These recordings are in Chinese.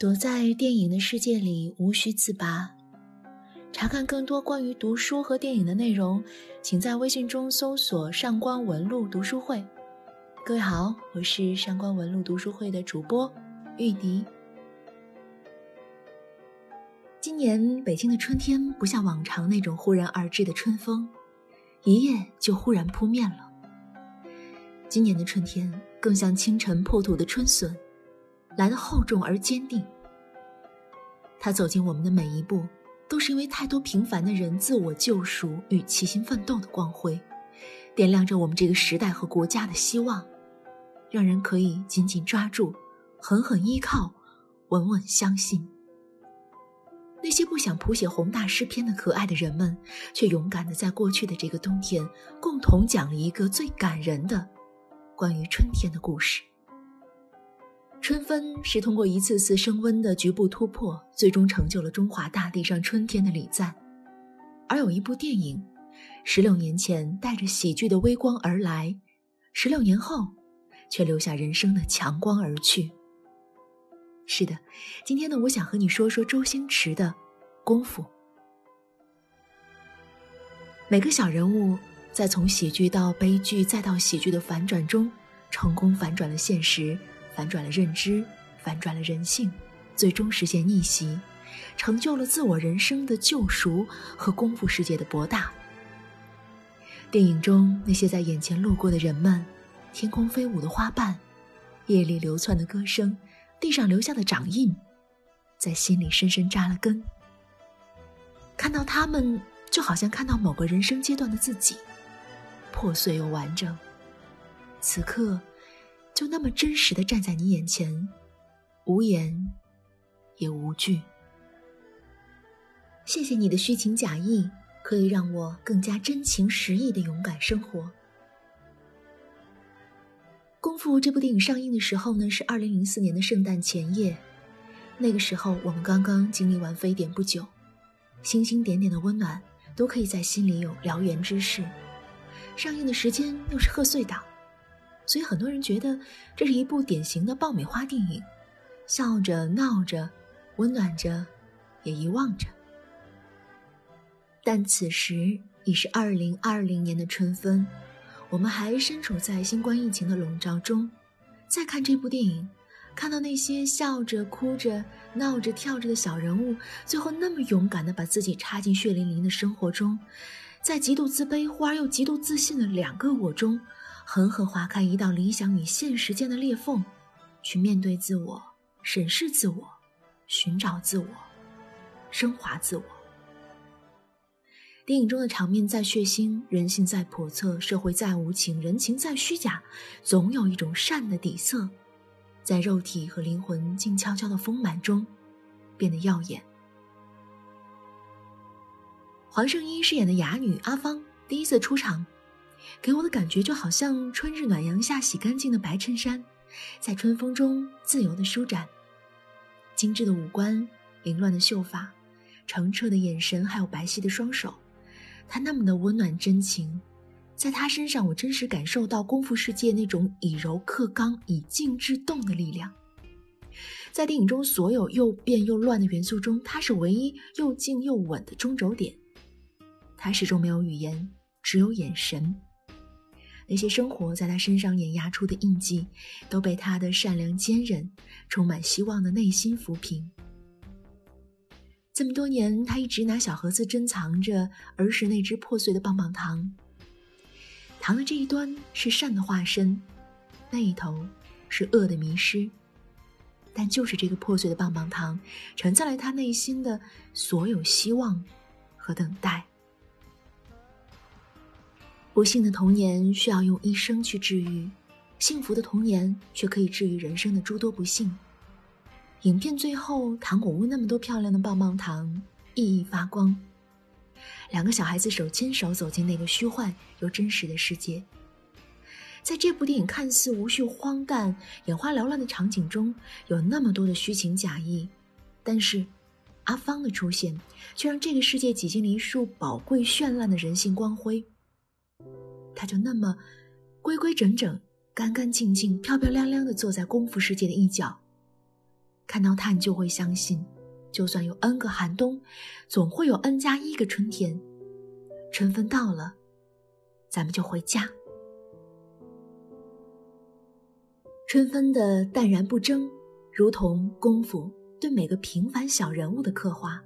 躲在电影的世界里，无需自拔。查看更多关于读书和电影的内容，请在微信中搜索“上官文露读书会”。各位好，我是上官文露读书会的主播玉笛。今年北京的春天不像往常那种忽然而至的春风，一夜就忽然扑面了。今年的春天更像清晨破土的春笋。来的厚重而坚定。他走进我们的每一步，都是因为太多平凡的人自我救赎与齐心奋斗的光辉，点亮着我们这个时代和国家的希望，让人可以紧紧抓住，狠狠依靠，稳稳相信。那些不想谱写宏大诗篇的可爱的人们，却勇敢的在过去的这个冬天，共同讲了一个最感人的关于春天的故事。春分是通过一次次升温的局部突破，最终成就了中华大地上春天的礼赞。而有一部电影，十六年前带着喜剧的微光而来，十六年后，却留下人生的强光而去。是的，今天呢，我想和你说说周星驰的《功夫》。每个小人物在从喜剧到悲剧再到喜剧的反转中，成功反转了现实。反转了认知，反转了人性，最终实现逆袭，成就了自我人生的救赎和功夫世界的博大。电影中那些在眼前路过的人们，天空飞舞的花瓣，夜里流窜的歌声，地上留下的掌印，在心里深深扎了根。看到他们，就好像看到某个人生阶段的自己，破碎又完整。此刻。就那么真实的站在你眼前，无言，也无惧。谢谢你的虚情假意，可以让我更加真情实意的勇敢生活。《功夫》这部电影上映的时候呢，是二零零四年的圣诞前夜，那个时候我们刚刚经历完非典不久，星星点点的温暖都可以在心里有燎原之势。上映的时间又是贺岁档。所以很多人觉得这是一部典型的爆米花电影，笑着闹着，温暖着，也遗忘着。但此时已是二零二零年的春分，我们还身处在新冠疫情的笼罩中。再看这部电影，看到那些笑着、哭着、闹着、跳着的小人物，最后那么勇敢地把自己插进血淋淋的生活中，在极度自卑忽而又极度自信的两个我中。狠狠划开一道理想与现实间的裂缝，去面对自我、审视自我、寻找自我、升华自我。电影中的场面再血腥，人性再叵测，社会再无情，人情再虚假，总有一种善的底色，在肉体和灵魂静悄悄的丰满中变得耀眼。黄圣依饰演的哑女阿芳第一次出场。给我的感觉就好像春日暖阳下洗干净的白衬衫，在春风中自由的舒展。精致的五官，凌乱的秀发，澄澈的眼神，还有白皙的双手，她那么的温暖真情。在她身上，我真实感受到功夫世界那种以柔克刚、以静制动的力量。在电影中所有又变又乱的元素中，她是唯一又静又稳的中轴点。她始终没有语言，只有眼神。那些生活在他身上碾压出的印记，都被他的善良、坚韧、充满希望的内心抚平。这么多年，他一直拿小盒子珍藏着儿时那只破碎的棒棒糖。糖的这一端是善的化身，那一头是恶的迷失。但就是这个破碎的棒棒糖，承载了他内心的所有希望和等待。不幸的童年需要用一生去治愈，幸福的童年却可以治愈人生的诸多不幸。影片最后，糖果屋那么多漂亮的棒棒糖熠熠发光，两个小孩子手牵手走进那个虚幻又真实的世界。在这部电影看似无序、荒诞、眼花缭乱的场景中，有那么多的虚情假意，但是阿芳的出现却让这个世界挤进了一束宝贵、绚烂的人性光辉。他就那么规规整整、干干净净、漂漂亮亮的坐在功夫世界的一角，看到他，你就会相信，就算有 n 个寒冬，总会有 n 加一个春天。春分到了，咱们就回家。春分的淡然不争，如同功夫对每个平凡小人物的刻画。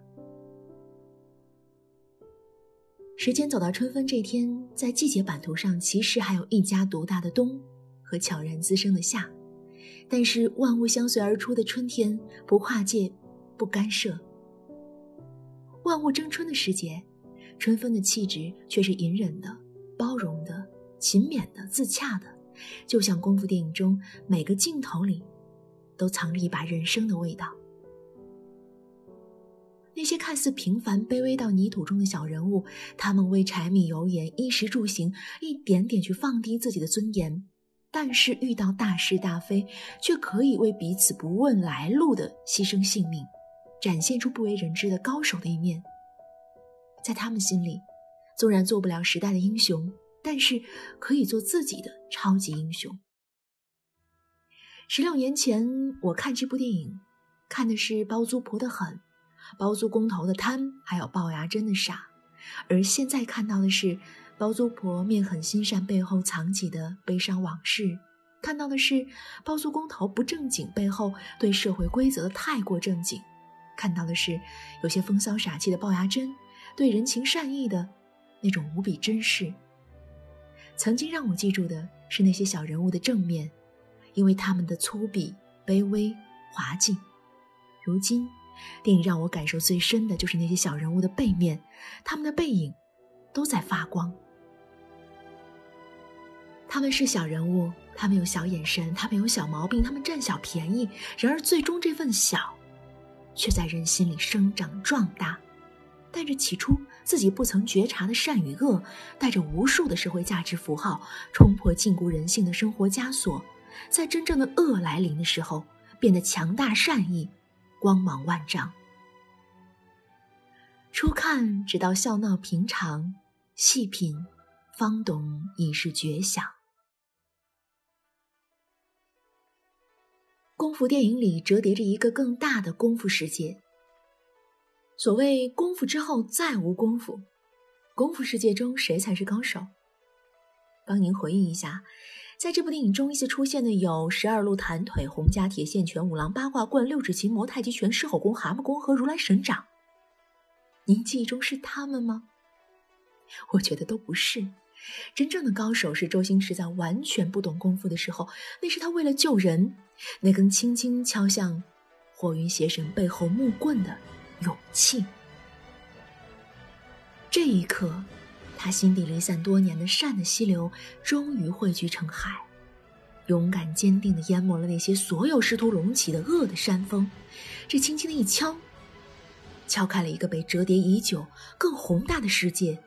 时间走到春分这天，在季节版图上，其实还有一家独大的冬和悄然滋生的夏。但是万物相随而出的春天，不跨界，不干涉。万物争春的时节，春分的气质却是隐忍的、包容的、勤勉的、自洽的。就像功夫电影中每个镜头里，都藏着一把人生的味道。那些看似平凡、卑微到泥土中的小人物，他们为柴米油盐、衣食住行一点点去放低自己的尊严，但是遇到大是大非，却可以为彼此不问来路的牺牲性命，展现出不为人知的高手的一面。在他们心里，纵然做不了时代的英雄。但是可以做自己的超级英雄。十六年前我看这部电影，看的是包租婆的狠，包租公头的贪，还有龅牙真的傻；而现在看到的是包租婆面狠心善背后藏起的悲伤往事，看到的是包租公头不正经背后对社会规则的太过正经，看到的是有些风骚傻气的龅牙珍对人情善意的那种无比珍视。曾经让我记住的是那些小人物的正面，因为他们的粗鄙、卑微、滑稽。如今，电影让我感受最深的就是那些小人物的背面，他们的背影都在发光。他们是小人物，他们有小眼神，他们有小毛病，他们占小便宜。然而，最终这份小，却在人心里生长壮大。带着起初自己不曾觉察的善与恶，带着无数的社会价值符号，冲破禁锢人性的生活枷锁，在真正的恶来临的时候，变得强大善意，光芒万丈。初看只道笑闹平常，细品，方懂已是绝响。功夫电影里折叠着一个更大的功夫世界。所谓功夫之后再无功夫，功夫世界中谁才是高手？帮您回忆一下，在这部电影中一些出现的有十二路弹腿、洪家铁线拳、五郎八卦棍、六指琴魔、太极拳、狮吼功、蛤蟆功和如来神掌。您记忆中是他们吗？我觉得都不是。真正的高手是周星驰在完全不懂功夫的时候，那是他为了救人，那根轻轻敲向火云邪神背后木棍的。勇气。这一刻，他心底离散多年的善的溪流终于汇聚成海，勇敢坚定的淹没了那些所有试图隆起的恶的山峰。这轻轻的一敲，敲开了一个被折叠已久、更宏大的世界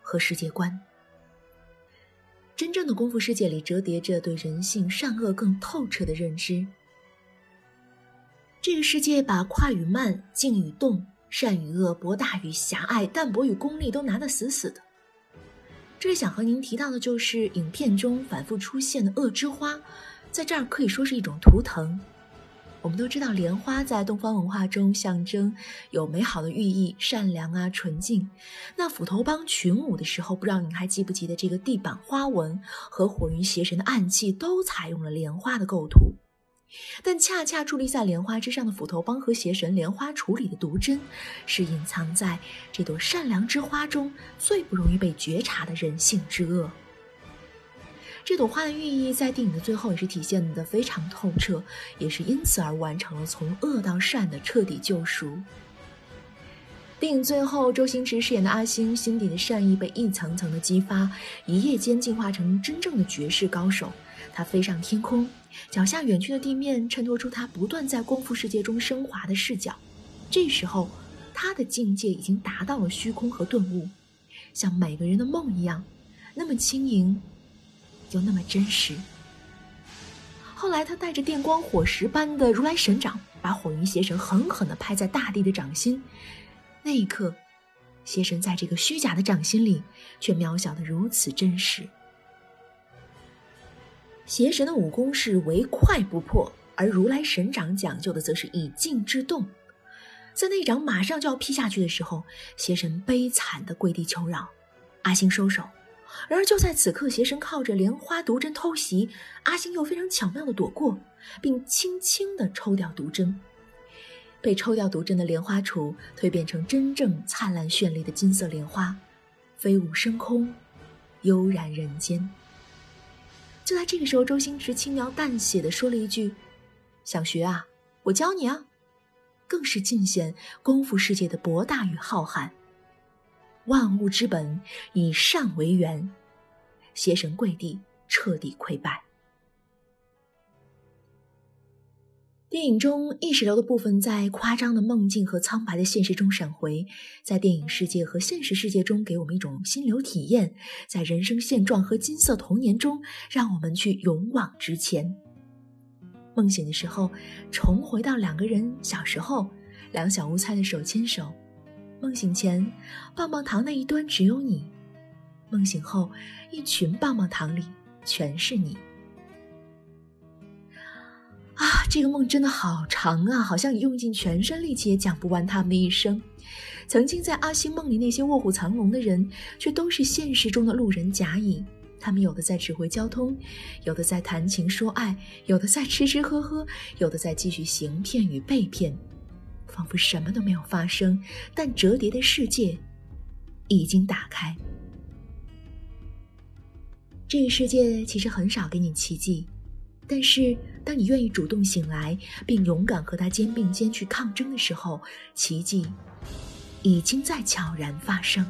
和世界观。真正的功夫世界里，折叠着对人性善恶更透彻的认知。这个世界把快与慢、静与动、善与恶、博大与狭隘、淡泊与功利都拿得死死的。这里想和您提到的就是影片中反复出现的恶之花，在这儿可以说是一种图腾。我们都知道，莲花在东方文化中象征有美好的寓意、善良啊、纯净。那斧头帮群舞的时候，不知道您还记不记得这个地板花纹和火云邪神的暗器都采用了莲花的构图。但恰恰伫立在莲花之上的斧头帮和邪神莲花处理的毒针，是隐藏在这朵善良之花中最不容易被觉察的人性之恶。这朵花的寓意在电影的最后也是体现的非常透彻，也是因此而完成了从恶到善的彻底救赎。电影最后，周星驰饰演的阿星心底的善意被一层层的激发，一夜间进化成真正的绝世高手。他飞上天空。脚下远去的地面衬托出他不断在功夫世界中升华的视角。这时候，他的境界已经达到了虚空和顿悟，像每个人的梦一样，那么轻盈，又那么真实。后来，他带着电光火石般的如来神掌，把火云邪神狠狠地拍在大地的掌心。那一刻，邪神在这个虚假的掌心里，却渺小的如此真实。邪神的武功是唯快不破，而如来神掌讲究的则是以静制动。在那掌马上就要劈下去的时候，邪神悲惨的跪地求饶，阿星收手。然而就在此刻，邪神靠着莲花毒针偷袭，阿星又非常巧妙的躲过，并轻轻的抽掉毒针。被抽掉毒针的莲花杵蜕变成真正灿烂绚丽的金色莲花，飞舞升空，悠然人间。就在这个时候，周星驰轻描淡写的说了一句：“想学啊，我教你啊。”更是尽显功夫世界的博大与浩瀚。万物之本以善为源，邪神跪地，彻底溃败。电影中意识流的部分在夸张的梦境和苍白的现实中闪回，在电影世界和现实世界中给我们一种心流体验，在人生现状和金色童年中，让我们去勇往直前。梦醒的时候，重回到两个人小时候，两小无猜的手牵手。梦醒前，棒棒糖那一端只有你；梦醒后，一群棒棒糖里全是你。这个梦真的好长啊，好像你用尽全身力气也讲不完他们的一生。曾经在阿星梦里那些卧虎藏龙的人，却都是现实中的路人甲乙。他们有的在指挥交通，有的在谈情说爱，有的在吃吃喝喝，有的在继续行骗与被骗，仿佛什么都没有发生，但折叠的世界已经打开。这个世界其实很少给你奇迹，但是当你愿意主动醒来，并勇敢和他肩并肩去抗争的时候，奇迹已经在悄然发生。